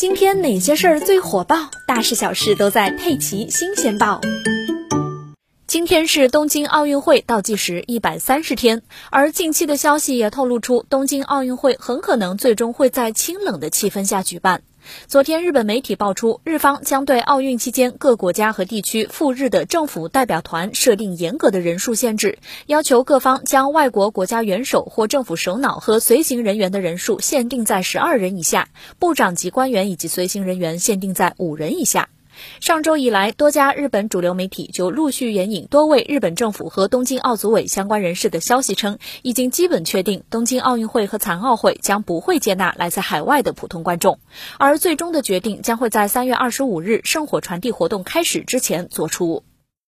今天哪些事儿最火爆？大事小事都在《佩奇新鲜报》。今天是东京奥运会倒计时一百三十天，而近期的消息也透露出，东京奥运会很可能最终会在清冷的气氛下举办。昨天，日本媒体爆出，日方将对奥运期间各国家和地区赴日的政府代表团设定严格的人数限制，要求各方将外国国家元首或政府首脑和随行人员的人数限定在十二人以下，部长级官员以及随行人员限定在五人以下。上周以来，多家日本主流媒体就陆续援引多位日本政府和东京奥组委相关人士的消息称，已经基本确定东京奥运会和残奥会将不会接纳来自海外的普通观众，而最终的决定将会在三月二十五日圣火传递活动开始之前做出。